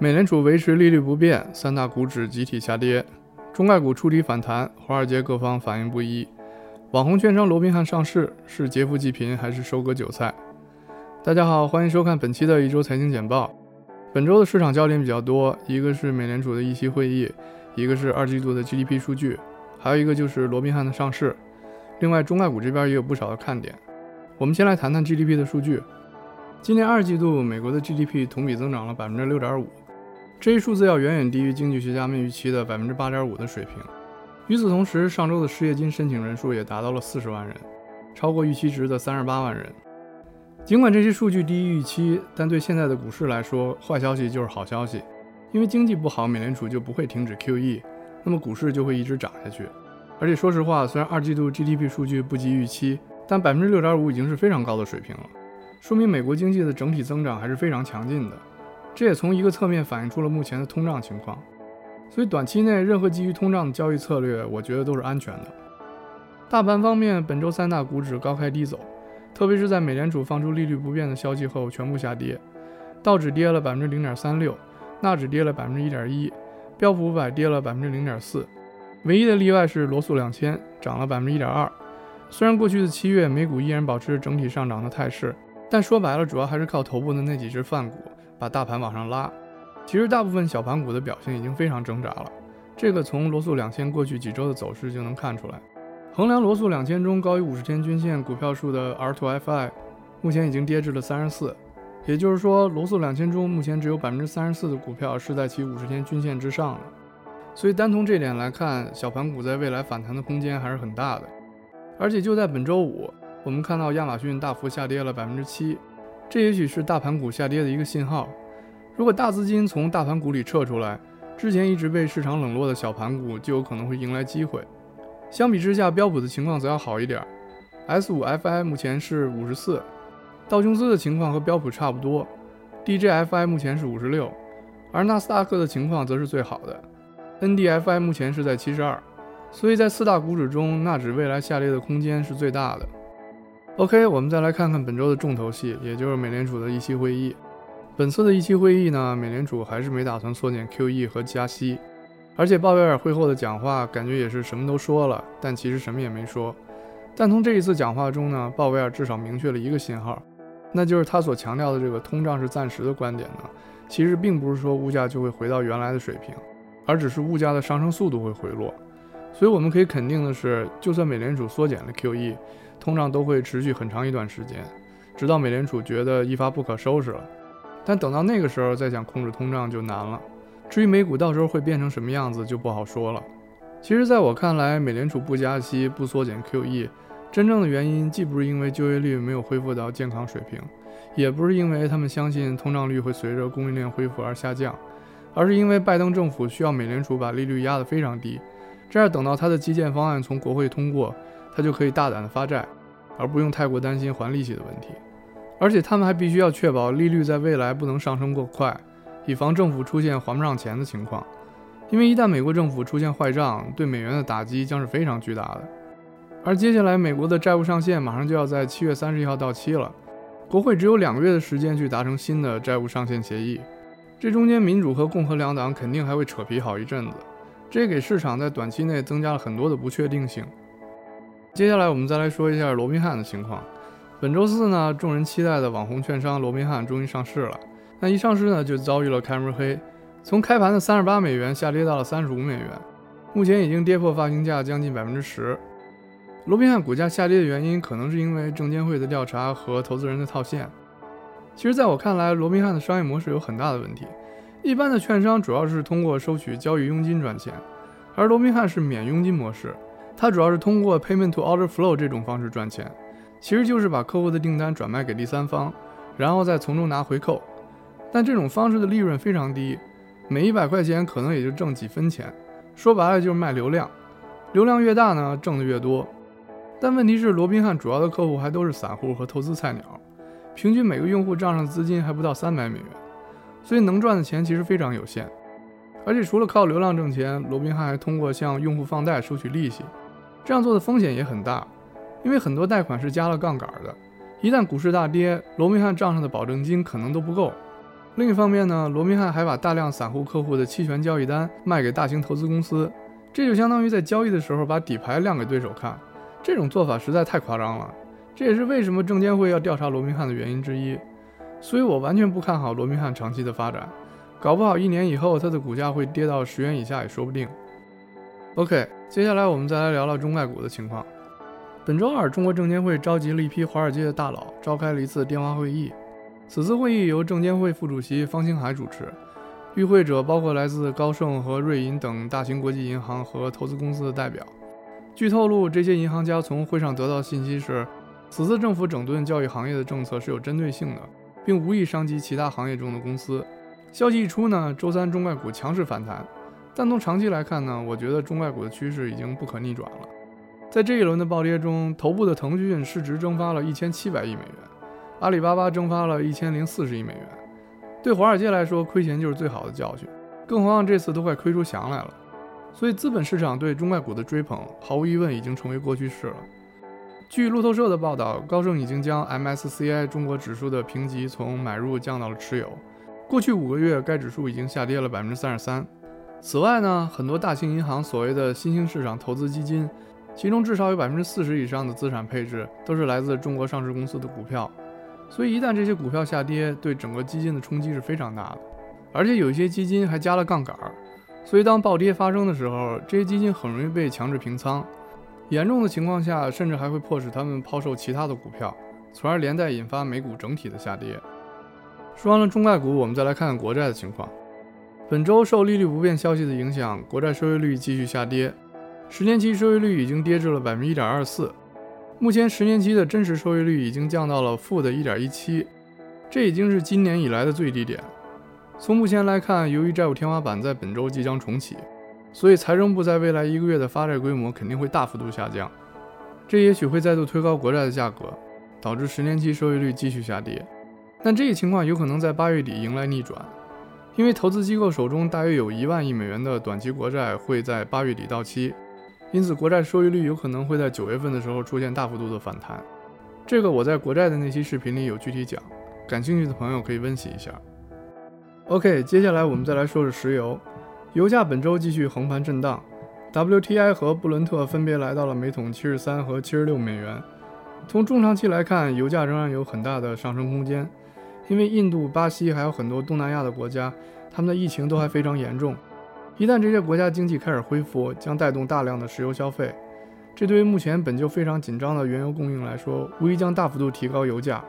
美联储维持利率不变，三大股指集体下跌，中概股触底反弹，华尔街各方反应不一。网红券商罗宾汉上市，是劫富济贫还是收割韭菜？大家好，欢迎收看本期的一周财经简报。本周的市场焦点比较多，一个是美联储的议息会议，一个是二季度的 GDP 数据，还有一个就是罗宾汉的上市。另外，中概股这边也有不少的看点。我们先来谈谈 GDP 的数据。今年二季度，美国的 GDP 同比增长了百分之六点五。这一数字要远远低于经济学家们预期的百分之八点五的水平。与此同时，上周的失业金申请人数也达到了四十万人，超过预期值的三十八万人。尽管这些数据低于预期，但对现在的股市来说，坏消息就是好消息，因为经济不好，美联储就不会停止 QE，那么股市就会一直涨下去。而且说实话，虽然二季度 GDP 数据不及预期，但百分之六点五已经是非常高的水平了，说明美国经济的整体增长还是非常强劲的。这也从一个侧面反映出了目前的通胀情况，所以短期内任何基于通胀的交易策略，我觉得都是安全的。大盘方面，本周三大股指高开低走，特别是在美联储放出利率不变的消息后，全部下跌。道指跌了百分之零点三六，纳指跌了百分之一点一，标普五百跌了百分之零点四，唯一的例外是罗素两千涨了百分之一点二。虽然过去的七月美股依然保持整体上涨的态势，但说白了，主要还是靠头部的那几只泛股。把大盘往上拉，其实大部分小盘股的表现已经非常挣扎了。这个从罗素两千过去几周的走势就能看出来。衡量罗素两千中高于五十天均线股票数的 R2FI，目前已经跌至了三十四，也就是说，罗素两千中目前只有百分之三十四的股票是在其五十天均线之上的。所以单从这点来看，小盘股在未来反弹的空间还是很大的。而且就在本周五，我们看到亚马逊大幅下跌了百分之七。这也许是大盘股下跌的一个信号。如果大资金从大盘股里撤出来，之前一直被市场冷落的小盘股就有可能会迎来机会。相比之下，标普的情况则要好一点。S5FI 目前是五十四，道琼斯的情况和标普差不多，DJFI 目前是五十六，而纳斯达克的情况则是最好的，NDFI 目前是在七十二。所以在四大股指中，纳指未来下跌的空间是最大的。OK，我们再来看看本周的重头戏，也就是美联储的议息会议。本次的议息会议呢，美联储还是没打算缩减 QE 和加息，而且鲍威尔会后的讲话感觉也是什么都说了，但其实什么也没说。但从这一次讲话中呢，鲍威尔至少明确了一个信号，那就是他所强调的这个通胀是暂时的观点呢，其实并不是说物价就会回到原来的水平，而只是物价的上升速度会回落。所以我们可以肯定的是，就算美联储缩减了 QE。通胀都会持续很长一段时间，直到美联储觉得一发不可收拾了。但等到那个时候再想控制通胀就难了。至于美股到时候会变成什么样子就不好说了。其实，在我看来，美联储不加息、不缩减 QE，真正的原因既不是因为就业率没有恢复到健康水平，也不是因为他们相信通胀率会随着供应链恢复而下降，而是因为拜登政府需要美联储把利率压得非常低，这样等到他的基建方案从国会通过。他就可以大胆的发债，而不用太过担心还利息的问题。而且他们还必须要确保利率在未来不能上升过快，以防政府出现还不上钱的情况。因为一旦美国政府出现坏账，对美元的打击将是非常巨大的。而接下来美国的债务上限马上就要在七月三十一号到期了，国会只有两个月的时间去达成新的债务上限协议。这中间民主和共和两党肯定还会扯皮好一阵子，这给市场在短期内增加了很多的不确定性。接下来我们再来说一下罗宾汉的情况。本周四呢，众人期待的网红券商罗宾汉终于上市了。那一上市呢，就遭遇了开门黑，从开盘的三十八美元下跌到了三十五美元，目前已经跌破发行价将近百分之十。罗宾汉股价下跌的原因，可能是因为证监会的调查和投资人的套现。其实，在我看来，罗宾汉的商业模式有很大的问题。一般的券商主要是通过收取交易佣金赚钱，而罗宾汉是免佣金模式。它主要是通过 payment to order flow 这种方式赚钱，其实就是把客户的订单转卖给第三方，然后再从中拿回扣。但这种方式的利润非常低，每一百块钱可能也就挣几分钱。说白了就是卖流量，流量越大呢，挣的越多。但问题是，罗宾汉主要的客户还都是散户和投资菜鸟，平均每个用户账上资金还不到三百美元，所以能赚的钱其实非常有限。而且除了靠流量挣钱，罗宾汉还通过向用户放贷收取利息。这样做的风险也很大，因为很多贷款是加了杠杆的。一旦股市大跌，罗宾汉账上的保证金可能都不够。另一方面呢，罗宾汉还把大量散户客户的期权交易单卖给大型投资公司，这就相当于在交易的时候把底牌亮给对手看。这种做法实在太夸张了，这也是为什么证监会要调查罗宾汉的原因之一。所以我完全不看好罗宾汉长期的发展，搞不好一年以后它的股价会跌到十元以下也说不定。OK，接下来我们再来聊聊中概股的情况。本周二，中国证监会召集了一批华尔街的大佬，召开了一次电话会议。此次会议由证监会副主席方星海主持，与会者包括来自高盛和瑞银等大型国际银行和投资公司的代表。据透露，这些银行家从会上得到信息是，此次政府整顿教育行业的政策是有针对性的。并无意伤及其他行业中的公司。消息一出呢，周三中概股强势反弹。但从长期来看呢，我觉得中概股的趋势已经不可逆转了。在这一轮的暴跌中，头部的腾讯市值蒸发了一千七百亿美元，阿里巴巴蒸发了一千零四十亿美元。对华尔街来说，亏钱就是最好的教训。更何况这次都快亏出翔来了。所以资本市场对中概股的追捧，毫无疑问已经成为过去式了。据路透社的报道，高盛已经将 MSCI 中国指数的评级从买入降到了持有。过去五个月，该指数已经下跌了百分之三十三。此外呢，很多大型银行所谓的新兴市场投资基金，其中至少有百分之四十以上的资产配置都是来自中国上市公司的股票。所以一旦这些股票下跌，对整个基金的冲击是非常大的。而且有一些基金还加了杠杆，所以当暴跌发生的时候，这些基金很容易被强制平仓。严重的情况下，甚至还会迫使他们抛售其他的股票，从而连带引发美股整体的下跌。说完了中概股，我们再来看看国债的情况。本周受利率不变消息的影响，国债收益率继续下跌，十年期收益率已经跌至了百分之一点二四。目前十年期的真实收益率已经降到了负的一点一七，这已经是今年以来的最低点。从目前来看，由于债务天花板在本周即将重启。所以，财政部在未来一个月的发债规模肯定会大幅度下降，这也许会再度推高国债的价格，导致十年期收益率继续下跌。但这一情况有可能在八月底迎来逆转，因为投资机构手中大约有一万亿美元的短期国债会在八月底到期，因此国债收益率有可能会在九月份的时候出现大幅度的反弹。这个我在国债的那期视频里有具体讲，感兴趣的朋友可以温习一下。OK，接下来我们再来说说石油。油价本周继续横盘震荡，WTI 和布伦特分别来到了每桶七十三和七十六美元。从中长期来看，油价仍然有很大的上升空间，因为印度、巴西还有很多东南亚的国家，他们的疫情都还非常严重。一旦这些国家经济开始恢复，将带动大量的石油消费，这对于目前本就非常紧张的原油供应来说，无疑将大幅度提高油价。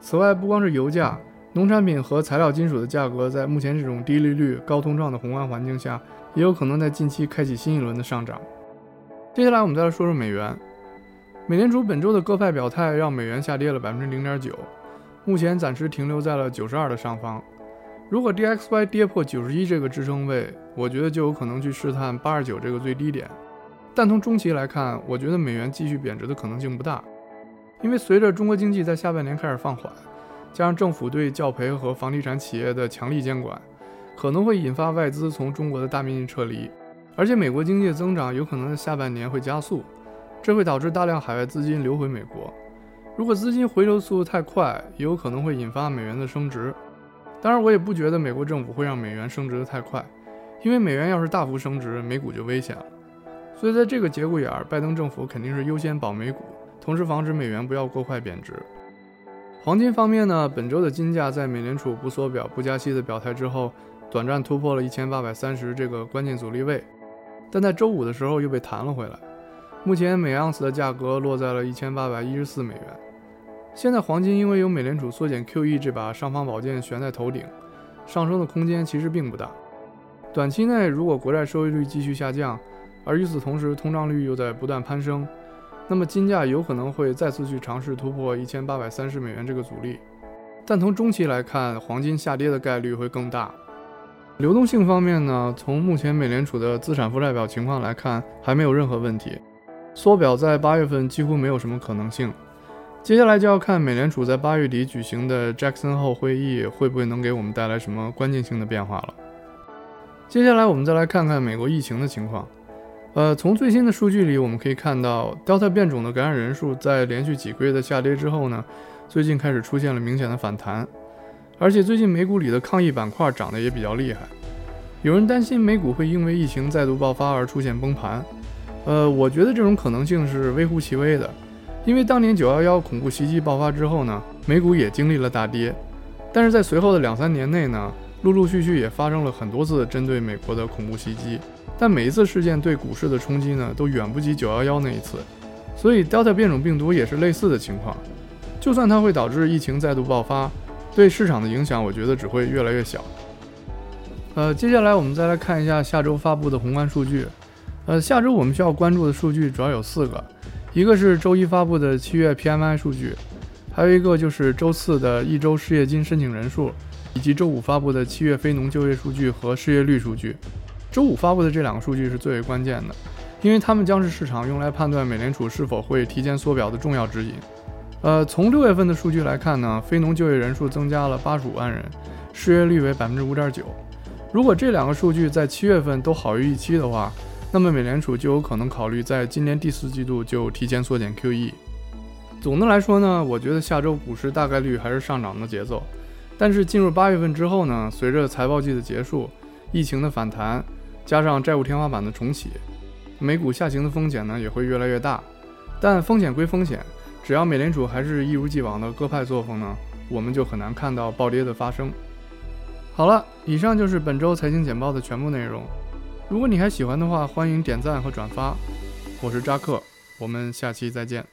此外，不光是油价。农产品和材料金属的价格在目前这种低利率、高通胀的宏观环境下，也有可能在近期开启新一轮的上涨。接下来我们再来说说美元。美联储本周的鸽派表态让美元下跌了百分之零点九，目前暂时停留在了九十二的上方。如果 DXY 跌破九十一这个支撑位，我觉得就有可能去试探八十九这个最低点。但从中期来看，我觉得美元继续贬值的可能性不大，因为随着中国经济在下半年开始放缓。加上政府对教培和房地产企业的强力监管，可能会引发外资从中国的大面积撤离，而且美国经济增长有可能在下半年会加速，这会导致大量海外资金流回美国。如果资金回流速度太快，也有可能会引发美元的升值。当然，我也不觉得美国政府会让美元升值的太快，因为美元要是大幅升值，美股就危险了。所以在这个节骨眼儿，拜登政府肯定是优先保美股，同时防止美元不要过快贬值。黄金方面呢，本周的金价在美联储不缩表、不加息的表态之后，短暂突破了一千八百三十这个关键阻力位，但在周五的时候又被弹了回来。目前每盎司的价格落在了一千八百一十四美元。现在黄金因为有美联储缩减 QE 这把尚方宝剑悬在头顶，上升的空间其实并不大。短期内如果国债收益率继续下降，而与此同时通胀率又在不断攀升。那么金价有可能会再次去尝试突破一千八百三十美元这个阻力，但从中期来看，黄金下跌的概率会更大。流动性方面呢，从目前美联储的资产负债表情况来看，还没有任何问题，缩表在八月份几乎没有什么可能性。接下来就要看美联储在八月底举行的 Jackson 后会议会不会能给我们带来什么关键性的变化了。接下来我们再来看看美国疫情的情况。呃，从最新的数据里，我们可以看到，Delta 变种的感染人数在连续几个月的下跌之后呢，最近开始出现了明显的反弹，而且最近美股里的抗疫板块涨得也比较厉害。有人担心美股会因为疫情再度爆发而出现崩盘，呃，我觉得这种可能性是微乎其微的，因为当年九幺幺恐怖袭击爆发之后呢，美股也经历了大跌，但是在随后的两三年内呢，陆陆续续也发生了很多次针对美国的恐怖袭击，但每一次事件对股市的冲击呢，都远不及九幺幺那一次，所以 Delta 变种病毒也是类似的情况，就算它会导致疫情再度爆发。对市场的影响，我觉得只会越来越小。呃，接下来我们再来看一下下周发布的宏观数据。呃，下周我们需要关注的数据主要有四个，一个是周一发布的七月 PMI 数据，还有一个就是周四的一周失业金申请人数，以及周五发布的七月非农就业数据和失业率数据。周五发布的这两个数据是最为关键的，因为它们将是市场用来判断美联储是否会提前缩表的重要指引。呃，从六月份的数据来看呢，非农就业人数增加了八十五万人，失业率为百分之五点九。如果这两个数据在七月份都好于预期的话，那么美联储就有可能考虑在今年第四季度就提前缩减 QE。总的来说呢，我觉得下周股市大概率还是上涨的节奏。但是进入八月份之后呢，随着财报季的结束，疫情的反弹，加上债务天花板的重启，美股下行的风险呢也会越来越大。但风险归风险。只要美联储还是一如既往的鸽派作风呢，我们就很难看到暴跌的发生。好了，以上就是本周财经简报的全部内容。如果你还喜欢的话，欢迎点赞和转发。我是扎克，我们下期再见。